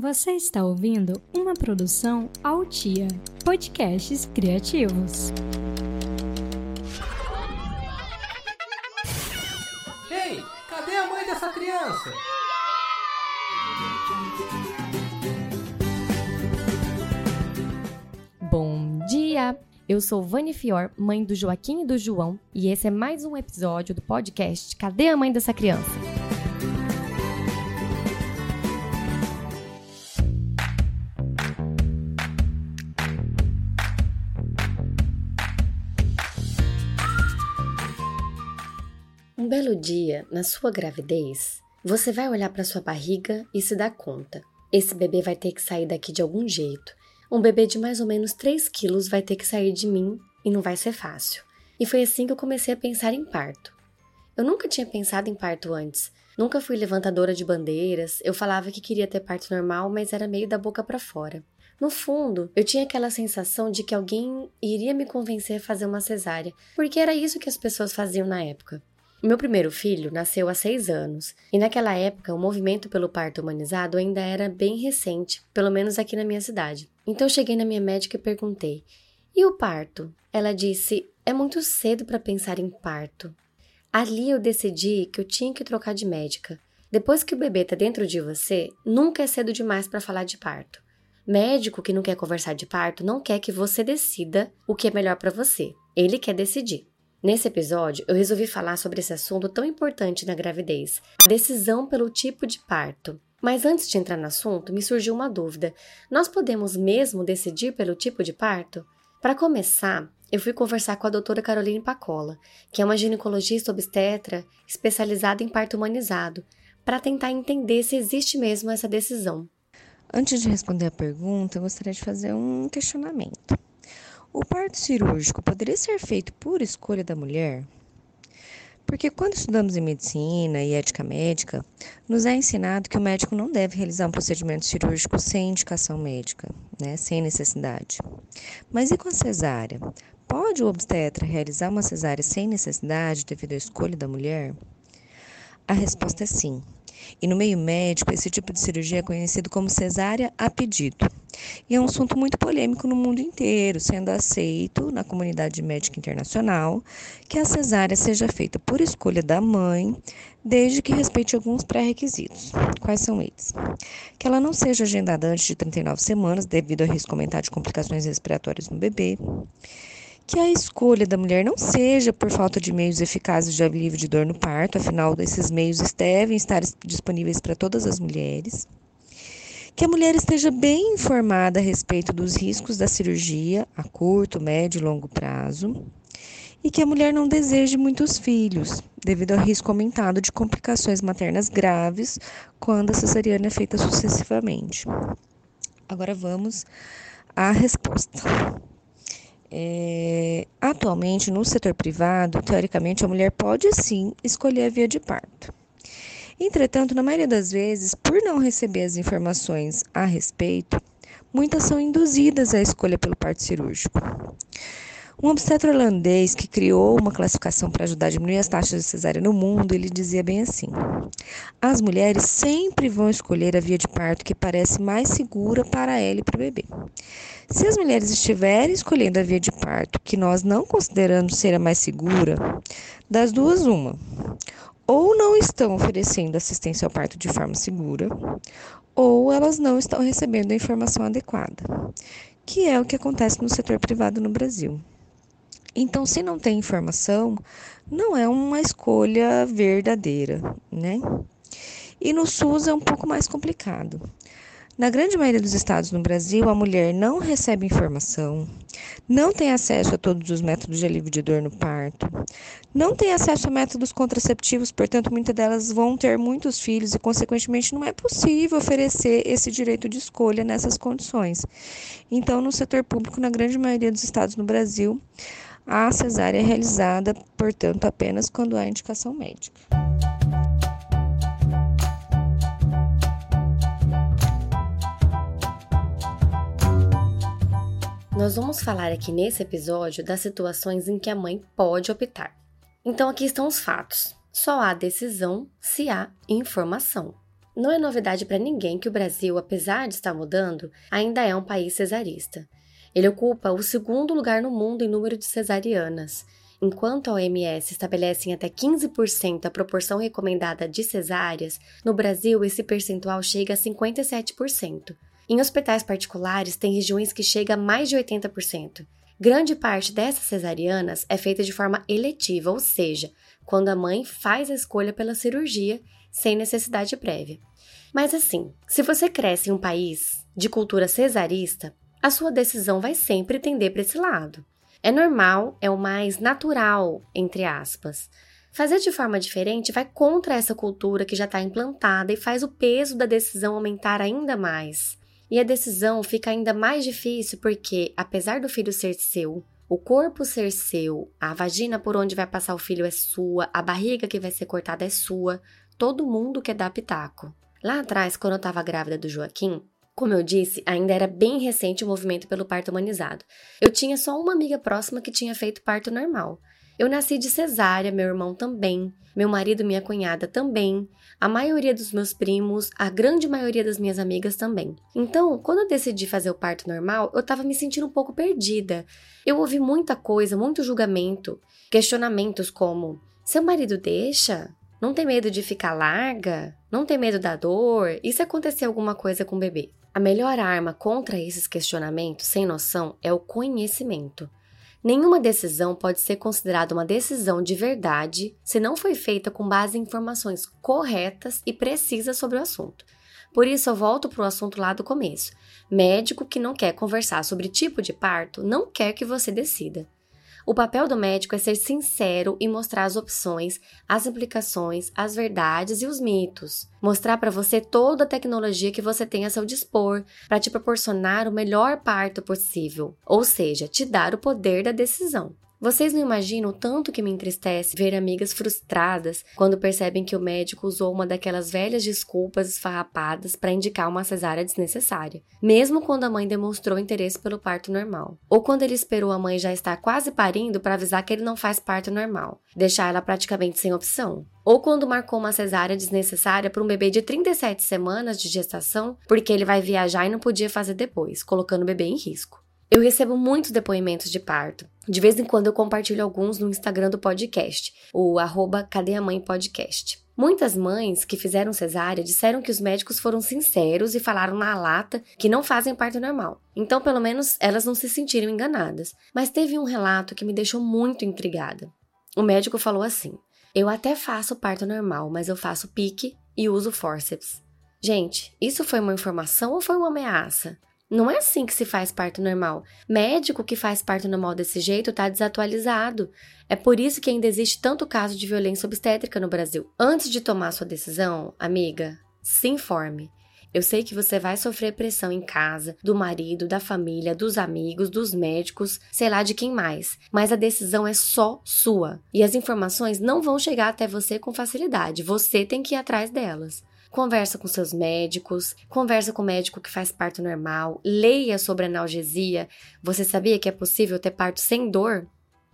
Você está ouvindo uma produção Altia, podcasts criativos. Ei, cadê a mãe dessa criança? Bom dia! Eu sou Vani Fior, mãe do Joaquim e do João, e esse é mais um episódio do podcast Cadê a mãe dessa criança? Um belo dia, na sua gravidez, você vai olhar para sua barriga e se dar conta. Esse bebê vai ter que sair daqui de algum jeito. Um bebê de mais ou menos 3 quilos vai ter que sair de mim e não vai ser fácil. E foi assim que eu comecei a pensar em parto. Eu nunca tinha pensado em parto antes. Nunca fui levantadora de bandeiras. Eu falava que queria ter parto normal, mas era meio da boca para fora. No fundo, eu tinha aquela sensação de que alguém iria me convencer a fazer uma cesárea, porque era isso que as pessoas faziam na época. Meu primeiro filho nasceu há seis anos, e naquela época o movimento pelo parto humanizado ainda era bem recente, pelo menos aqui na minha cidade. Então cheguei na minha médica e perguntei: E o parto? Ela disse: É muito cedo para pensar em parto. Ali eu decidi que eu tinha que trocar de médica. Depois que o bebê está dentro de você, nunca é cedo demais para falar de parto. Médico que não quer conversar de parto não quer que você decida o que é melhor para você. Ele quer decidir. Nesse episódio, eu resolvi falar sobre esse assunto tão importante na gravidez, a decisão pelo tipo de parto. Mas antes de entrar no assunto, me surgiu uma dúvida: nós podemos mesmo decidir pelo tipo de parto? Para começar, eu fui conversar com a doutora Caroline Pacola, que é uma ginecologista obstetra especializada em parto humanizado, para tentar entender se existe mesmo essa decisão. Antes de responder a pergunta, eu gostaria de fazer um questionamento. O parto cirúrgico poderia ser feito por escolha da mulher? Porque quando estudamos em medicina e ética médica, nos é ensinado que o médico não deve realizar um procedimento cirúrgico sem indicação médica, né, sem necessidade. Mas e com a cesárea? Pode o obstetra realizar uma cesárea sem necessidade devido à escolha da mulher? A resposta é sim. E no meio médico, esse tipo de cirurgia é conhecido como cesárea a pedido. E é um assunto muito polêmico no mundo inteiro, sendo aceito na comunidade médica internacional que a cesárea seja feita por escolha da mãe, desde que respeite alguns pré-requisitos. Quais são eles? Que ela não seja agendada antes de 39 semanas, devido ao risco aumentado de complicações respiratórias no bebê que a escolha da mulher não seja por falta de meios eficazes de alívio de dor no parto, afinal, esses meios devem estar disponíveis para todas as mulheres. Que a mulher esteja bem informada a respeito dos riscos da cirurgia a curto, médio e longo prazo. E que a mulher não deseje muitos filhos, devido ao risco aumentado de complicações maternas graves quando a cesariana é feita sucessivamente. Agora vamos à resposta. É, atualmente, no setor privado, teoricamente, a mulher pode sim escolher a via de parto. Entretanto, na maioria das vezes, por não receber as informações a respeito, muitas são induzidas à escolha pelo parto cirúrgico. Um obstetra holandês que criou uma classificação para ajudar a diminuir as taxas de cesárea no mundo, ele dizia bem assim: As mulheres sempre vão escolher a via de parto que parece mais segura para ela e para o bebê. Se as mulheres estiverem escolhendo a via de parto que nós não consideramos ser a mais segura, das duas, uma. Ou não estão oferecendo assistência ao parto de forma segura, ou elas não estão recebendo a informação adequada, que é o que acontece no setor privado no Brasil. Então, se não tem informação, não é uma escolha verdadeira, né? E no SUS é um pouco mais complicado. Na grande maioria dos estados no Brasil, a mulher não recebe informação, não tem acesso a todos os métodos de alívio de dor no parto, não tem acesso a métodos contraceptivos, portanto, muitas delas vão ter muitos filhos e, consequentemente, não é possível oferecer esse direito de escolha nessas condições. Então, no setor público, na grande maioria dos estados no Brasil, a cesárea é realizada, portanto, apenas quando há indicação médica. Nós vamos falar aqui nesse episódio das situações em que a mãe pode optar. Então, aqui estão os fatos. Só há decisão se há informação. Não é novidade para ninguém que o Brasil, apesar de estar mudando, ainda é um país cesarista. Ele ocupa o segundo lugar no mundo em número de cesarianas. Enquanto a OMS estabelece em até 15% a proporção recomendada de cesáreas, no Brasil esse percentual chega a 57%. Em hospitais particulares, tem regiões que chega a mais de 80%. Grande parte dessas cesarianas é feita de forma eletiva, ou seja, quando a mãe faz a escolha pela cirurgia sem necessidade prévia. Mas assim, se você cresce em um país de cultura cesarista, a sua decisão vai sempre tender para esse lado. É normal, é o mais natural, entre aspas. Fazer de forma diferente vai contra essa cultura que já está implantada e faz o peso da decisão aumentar ainda mais. E a decisão fica ainda mais difícil porque, apesar do filho ser seu, o corpo ser seu, a vagina por onde vai passar o filho é sua, a barriga que vai ser cortada é sua, todo mundo quer dar pitaco. Lá atrás, quando eu estava grávida do Joaquim, como eu disse, ainda era bem recente o movimento pelo parto humanizado. Eu tinha só uma amiga próxima que tinha feito parto normal. Eu nasci de cesárea, meu irmão também, meu marido e minha cunhada também, a maioria dos meus primos, a grande maioria das minhas amigas também. Então, quando eu decidi fazer o parto normal, eu estava me sentindo um pouco perdida. Eu ouvi muita coisa, muito julgamento, questionamentos como: seu marido deixa? Não tem medo de ficar larga? Não tem medo da dor? E se acontecer alguma coisa com o bebê? A melhor arma contra esses questionamentos sem noção é o conhecimento. Nenhuma decisão pode ser considerada uma decisão de verdade se não foi feita com base em informações corretas e precisas sobre o assunto. Por isso, eu volto para o assunto lá do começo. Médico que não quer conversar sobre tipo de parto não quer que você decida. O papel do médico é ser sincero e mostrar as opções, as implicações, as verdades e os mitos. Mostrar para você toda a tecnologia que você tem a seu dispor para te proporcionar o melhor parto possível, ou seja, te dar o poder da decisão. Vocês não imaginam o tanto que me entristece ver amigas frustradas quando percebem que o médico usou uma daquelas velhas desculpas esfarrapadas para indicar uma cesárea desnecessária, mesmo quando a mãe demonstrou interesse pelo parto normal, ou quando ele esperou a mãe já estar quase parindo para avisar que ele não faz parto normal, deixar ela praticamente sem opção. Ou quando marcou uma cesárea desnecessária para um bebê de 37 semanas de gestação, porque ele vai viajar e não podia fazer depois, colocando o bebê em risco. Eu recebo muitos depoimentos de parto. De vez em quando eu compartilho alguns no Instagram do podcast, o arroba Cadê a Mãe Podcast. Muitas mães que fizeram cesárea disseram que os médicos foram sinceros e falaram na lata que não fazem parto normal. Então, pelo menos, elas não se sentiram enganadas. Mas teve um relato que me deixou muito intrigada. O médico falou assim: Eu até faço parto normal, mas eu faço pique e uso forceps. Gente, isso foi uma informação ou foi uma ameaça? Não é assim que se faz parto normal. Médico que faz parto normal desse jeito está desatualizado. É por isso que ainda existe tanto caso de violência obstétrica no Brasil. Antes de tomar sua decisão, amiga, se informe. Eu sei que você vai sofrer pressão em casa, do marido, da família, dos amigos, dos médicos, sei lá de quem mais, mas a decisão é só sua. E as informações não vão chegar até você com facilidade, você tem que ir atrás delas. Conversa com seus médicos, conversa com o médico que faz parto normal, leia sobre analgesia. Você sabia que é possível ter parto sem dor?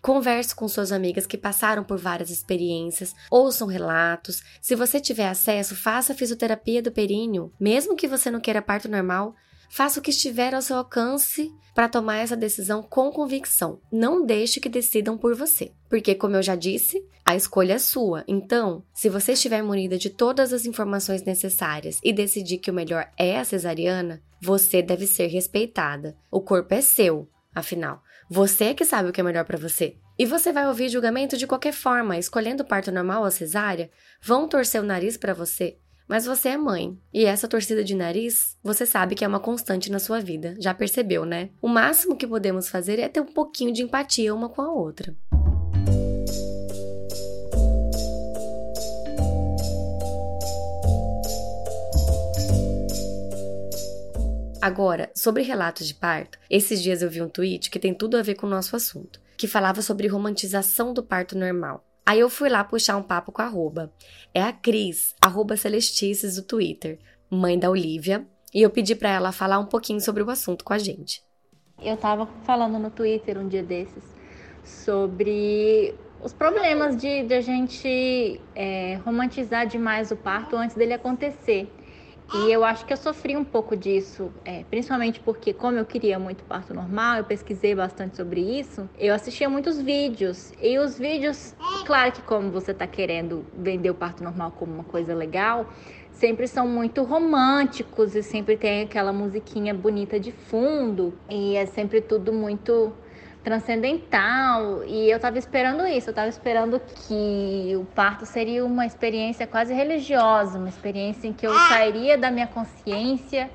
Converse com suas amigas que passaram por várias experiências, ouçam relatos. Se você tiver acesso, faça a fisioterapia do períneo, mesmo que você não queira parto normal. Faça o que estiver ao seu alcance para tomar essa decisão com convicção. Não deixe que decidam por você, porque, como eu já disse, a escolha é sua. Então, se você estiver munida de todas as informações necessárias e decidir que o melhor é a cesariana, você deve ser respeitada. O corpo é seu, afinal. Você é que sabe o que é melhor para você. E você vai ouvir julgamento de qualquer forma, escolhendo parto normal ou cesárea, vão torcer o nariz para você, mas você é mãe, e essa torcida de nariz, você sabe que é uma constante na sua vida, já percebeu, né? O máximo que podemos fazer é ter um pouquinho de empatia uma com a outra. Agora, sobre relatos de parto, esses dias eu vi um tweet que tem tudo a ver com o nosso assunto, que falava sobre romantização do parto normal. Aí eu fui lá puxar um papo com a arroba. É a Cris, arroba Celestices do Twitter, mãe da Olivia, e eu pedi para ela falar um pouquinho sobre o assunto com a gente. Eu tava falando no Twitter um dia desses sobre os problemas de, de a gente é, romantizar demais o parto antes dele acontecer. E eu acho que eu sofri um pouco disso, é, principalmente porque, como eu queria muito parto normal, eu pesquisei bastante sobre isso. Eu assistia muitos vídeos. E os vídeos, claro que, como você está querendo vender o parto normal como uma coisa legal, sempre são muito românticos e sempre tem aquela musiquinha bonita de fundo. E é sempre tudo muito transcendental e eu estava esperando isso, eu estava esperando que o parto seria uma experiência quase religiosa, uma experiência em que eu sairia da minha consciência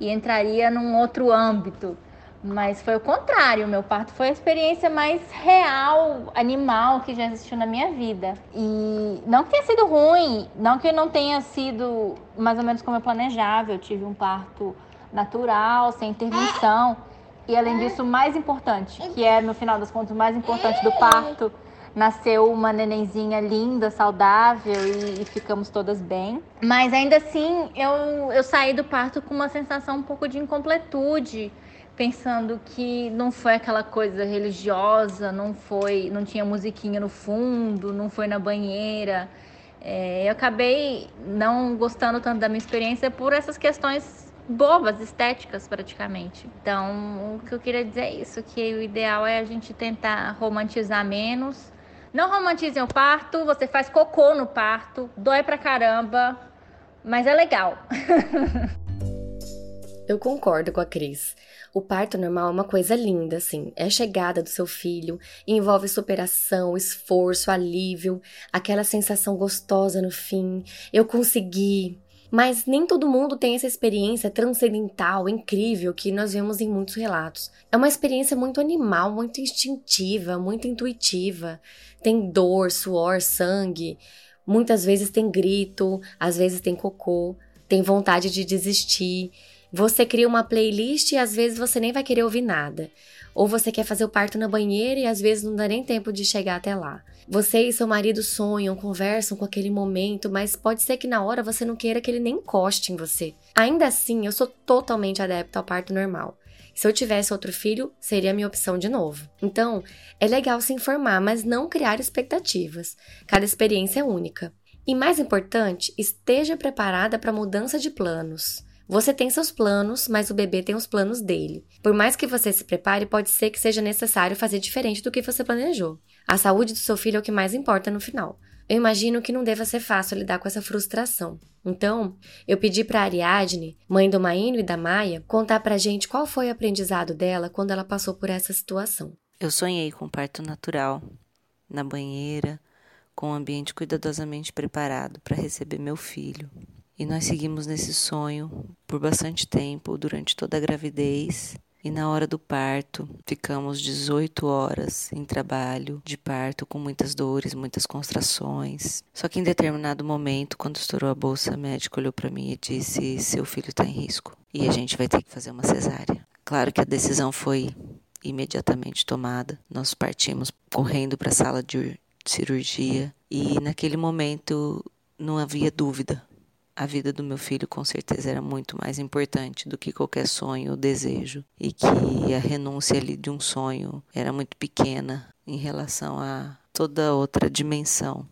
e entraria num outro âmbito. Mas foi o contrário, meu parto foi a experiência mais real, animal que já existiu na minha vida. E não que tenha sido ruim, não que não tenha sido mais ou menos como eu planejava. Eu tive um parto natural, sem intervenção. E além disso, o mais importante, que é no final das contas o mais importante do parto, nasceu uma nenenzinha linda, saudável e, e, ficamos todas bem. Mas ainda assim, eu, eu saí do parto com uma sensação um pouco de incompletude, pensando que não foi aquela coisa religiosa, não foi, não tinha musiquinha no fundo, não foi na banheira. É, eu acabei não gostando tanto da minha experiência por essas questões bobas, estéticas praticamente. Então, o que eu queria dizer é isso, que o ideal é a gente tentar romantizar menos. Não romantizem o parto, você faz cocô no parto, dói pra caramba, mas é legal. eu concordo com a Cris. O parto normal é uma coisa linda, assim. É a chegada do seu filho, envolve superação, esforço, alívio, aquela sensação gostosa no fim. Eu consegui, mas nem todo mundo tem essa experiência transcendental, incrível, que nós vemos em muitos relatos. É uma experiência muito animal, muito instintiva, muito intuitiva. Tem dor, suor, sangue. Muitas vezes tem grito, às vezes tem cocô, tem vontade de desistir. Você cria uma playlist e às vezes você nem vai querer ouvir nada. Ou você quer fazer o parto na banheira e às vezes não dá nem tempo de chegar até lá. Você e seu marido sonham, conversam com aquele momento, mas pode ser que na hora você não queira que ele nem encoste em você. Ainda assim, eu sou totalmente adepto ao parto normal. Se eu tivesse outro filho, seria a minha opção de novo. Então, é legal se informar, mas não criar expectativas. Cada experiência é única. E mais importante, esteja preparada para mudança de planos. Você tem seus planos, mas o bebê tem os planos dele. Por mais que você se prepare, pode ser que seja necessário fazer diferente do que você planejou. A saúde do seu filho é o que mais importa no final. Eu imagino que não deva ser fácil lidar com essa frustração. Então, eu pedi para Ariadne, mãe do Maíno e da Maia, contar pra gente qual foi o aprendizado dela quando ela passou por essa situação. Eu sonhei com parto natural, na banheira, com um ambiente cuidadosamente preparado para receber meu filho. E nós seguimos nesse sonho por bastante tempo, durante toda a gravidez. E na hora do parto, ficamos 18 horas em trabalho de parto, com muitas dores, muitas contrações. Só que em determinado momento, quando estourou a bolsa, a médica olhou para mim e disse: Seu filho está em risco e a gente vai ter que fazer uma cesárea. Claro que a decisão foi imediatamente tomada. Nós partimos correndo para a sala de cirurgia e naquele momento não havia dúvida a vida do meu filho com certeza era muito mais importante do que qualquer sonho ou desejo e que a renúncia ali de um sonho era muito pequena em relação a toda outra dimensão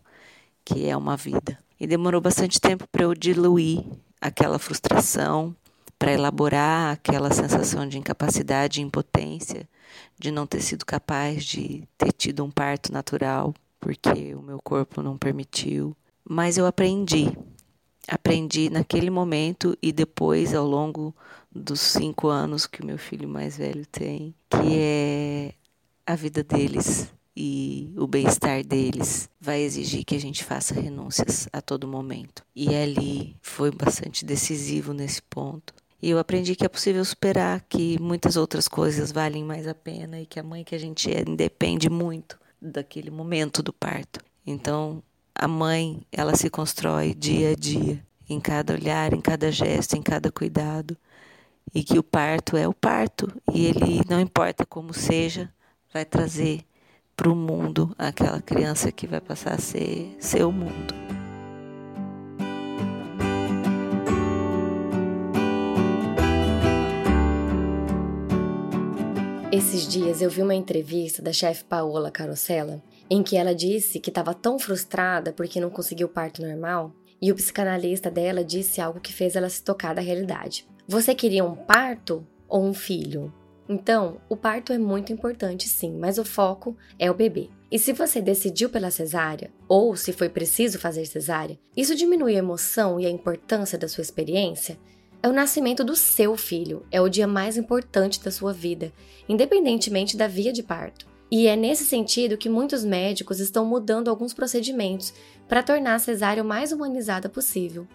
que é uma vida. E demorou bastante tempo para eu diluir aquela frustração, para elaborar aquela sensação de incapacidade e impotência, de não ter sido capaz de ter tido um parto natural, porque o meu corpo não permitiu. Mas eu aprendi aprendi naquele momento e depois ao longo dos cinco anos que o meu filho mais velho tem, que é a vida deles e o bem-estar deles vai exigir que a gente faça renúncias a todo momento. E ali foi bastante decisivo nesse ponto. E eu aprendi que é possível superar, que muitas outras coisas valem mais a pena e que a mãe que a gente é depende muito daquele momento do parto. Então, a mãe, ela se constrói dia a dia, em cada olhar, em cada gesto, em cada cuidado. E que o parto é o parto, e ele, não importa como seja, vai trazer para o mundo aquela criança que vai passar a ser seu mundo. Esses dias eu vi uma entrevista da chefe Paola Carosella em que ela disse que estava tão frustrada porque não conseguiu parto normal e o psicanalista dela disse algo que fez ela se tocar da realidade. Você queria um parto ou um filho? Então, o parto é muito importante sim, mas o foco é o bebê. E se você decidiu pela cesárea, ou se foi preciso fazer cesárea, isso diminui a emoção e a importância da sua experiência? É o nascimento do seu filho, é o dia mais importante da sua vida, independentemente da via de parto. E é nesse sentido que muitos médicos estão mudando alguns procedimentos para tornar a cesárea o mais humanizada possível.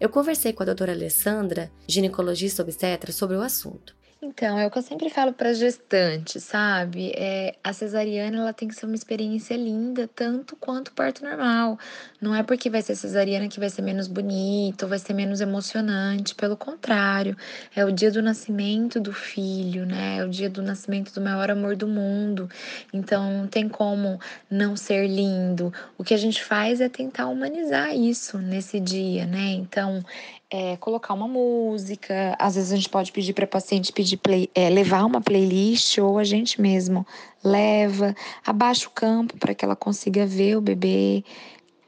Eu conversei com a doutora Alessandra, ginecologista obstetra, sobre o assunto. Então, é o que eu sempre falo para gestantes, sabe? É, a cesariana ela tem que ser uma experiência linda, tanto quanto o parto normal. Não é porque vai ser cesariana que vai ser menos bonito, vai ser menos emocionante. Pelo contrário, é o dia do nascimento do filho, né? É o dia do nascimento do maior amor do mundo. Então, não tem como não ser lindo. O que a gente faz é tentar humanizar isso nesse dia, né? Então, é, colocar uma música. Às vezes a gente pode pedir para paciente pedir play, é, levar uma playlist ou a gente mesmo leva, abaixa o campo para que ela consiga ver o bebê.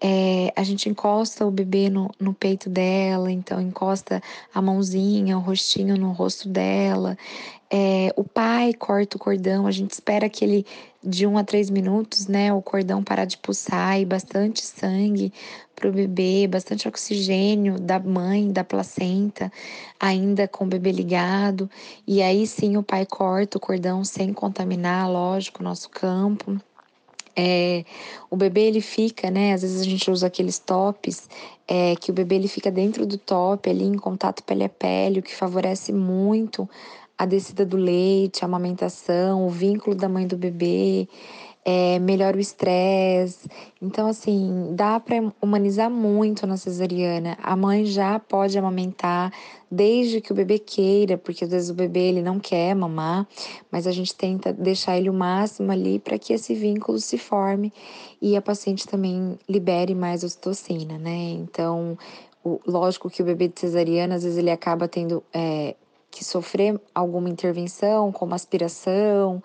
É, a gente encosta o bebê no, no peito dela, então encosta a mãozinha, o rostinho no rosto dela. É, o pai corta o cordão, a gente espera que ele, de um a três minutos, né, o cordão parar de pulsar e bastante sangue para o bebê, bastante oxigênio da mãe, da placenta, ainda com o bebê ligado. E aí sim o pai corta o cordão sem contaminar, lógico, o nosso campo. É, o bebê ele fica, né? Às vezes a gente usa aqueles tops, é, que o bebê ele fica dentro do top, ali em contato pele a pele, o que favorece muito a descida do leite, a amamentação, o vínculo da mãe do bebê, é, melhora o estresse. Então, assim, dá para humanizar muito na cesariana. A mãe já pode amamentar desde que o bebê queira, porque às vezes o bebê ele não quer mamar, mas a gente tenta deixar ele o máximo ali para que esse vínculo se forme e a paciente também libere mais ocitocina, né? Então, o, lógico que o bebê de cesariana, às vezes ele acaba tendo é, que sofrer alguma intervenção, como aspiração,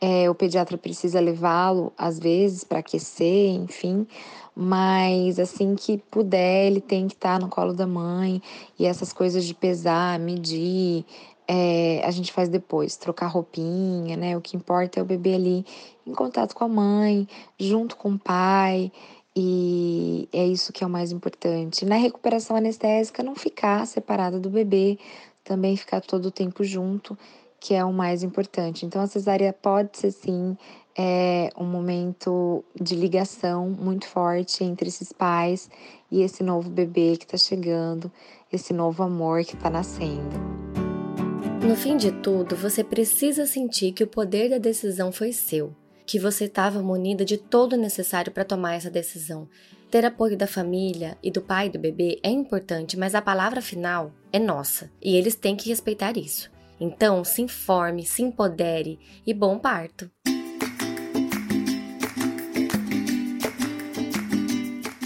é, o pediatra precisa levá-lo às vezes para aquecer, enfim, mas assim que puder, ele tem que estar tá no colo da mãe e essas coisas de pesar, medir, é, a gente faz depois, trocar roupinha, né? O que importa é o bebê ali em contato com a mãe, junto com o pai. E é isso que é o mais importante. Na recuperação anestésica, não ficar separada do bebê, também ficar todo o tempo junto, que é o mais importante. Então, a cesárea pode ser sim é, um momento de ligação muito forte entre esses pais e esse novo bebê que está chegando, esse novo amor que está nascendo. No fim de tudo, você precisa sentir que o poder da decisão foi seu, que você estava munida de todo o necessário para tomar essa decisão ter apoio da família e do pai do bebê é importante, mas a palavra final é nossa e eles têm que respeitar isso. Então, se informe, se empodere e bom parto!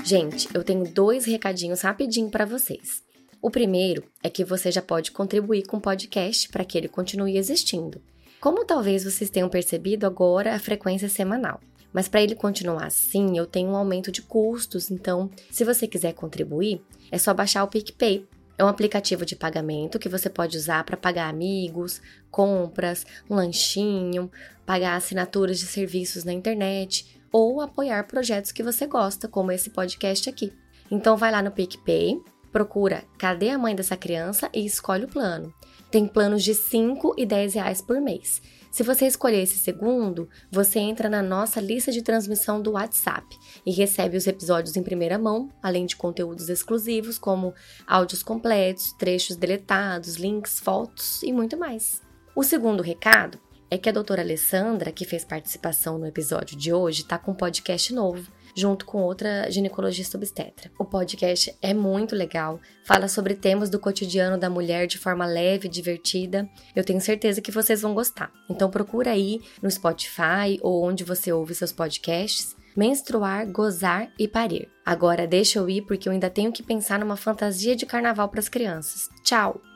Gente, eu tenho dois recadinhos rapidinho para vocês. O primeiro é que você já pode contribuir com o podcast para que ele continue existindo. Como talvez vocês tenham percebido agora, a frequência é semanal. Mas para ele continuar assim, eu tenho um aumento de custos, então, se você quiser contribuir, é só baixar o PicPay. É um aplicativo de pagamento que você pode usar para pagar amigos, compras, um lanchinho, pagar assinaturas de serviços na internet ou apoiar projetos que você gosta, como esse podcast aqui. Então vai lá no PicPay, procura Cadê a mãe dessa criança e escolhe o plano. Tem planos de 5 e 10 reais por mês. Se você escolher esse segundo, você entra na nossa lista de transmissão do WhatsApp e recebe os episódios em primeira mão, além de conteúdos exclusivos como áudios completos, trechos deletados, links, fotos e muito mais. O segundo recado é que a doutora Alessandra, que fez participação no episódio de hoje, está com um podcast novo junto com outra ginecologista obstetra. O podcast é muito legal, fala sobre temas do cotidiano da mulher de forma leve e divertida. Eu tenho certeza que vocês vão gostar. Então procura aí no Spotify ou onde você ouve seus podcasts. Menstruar, gozar e parir. Agora deixa eu ir porque eu ainda tenho que pensar numa fantasia de carnaval para as crianças. Tchau!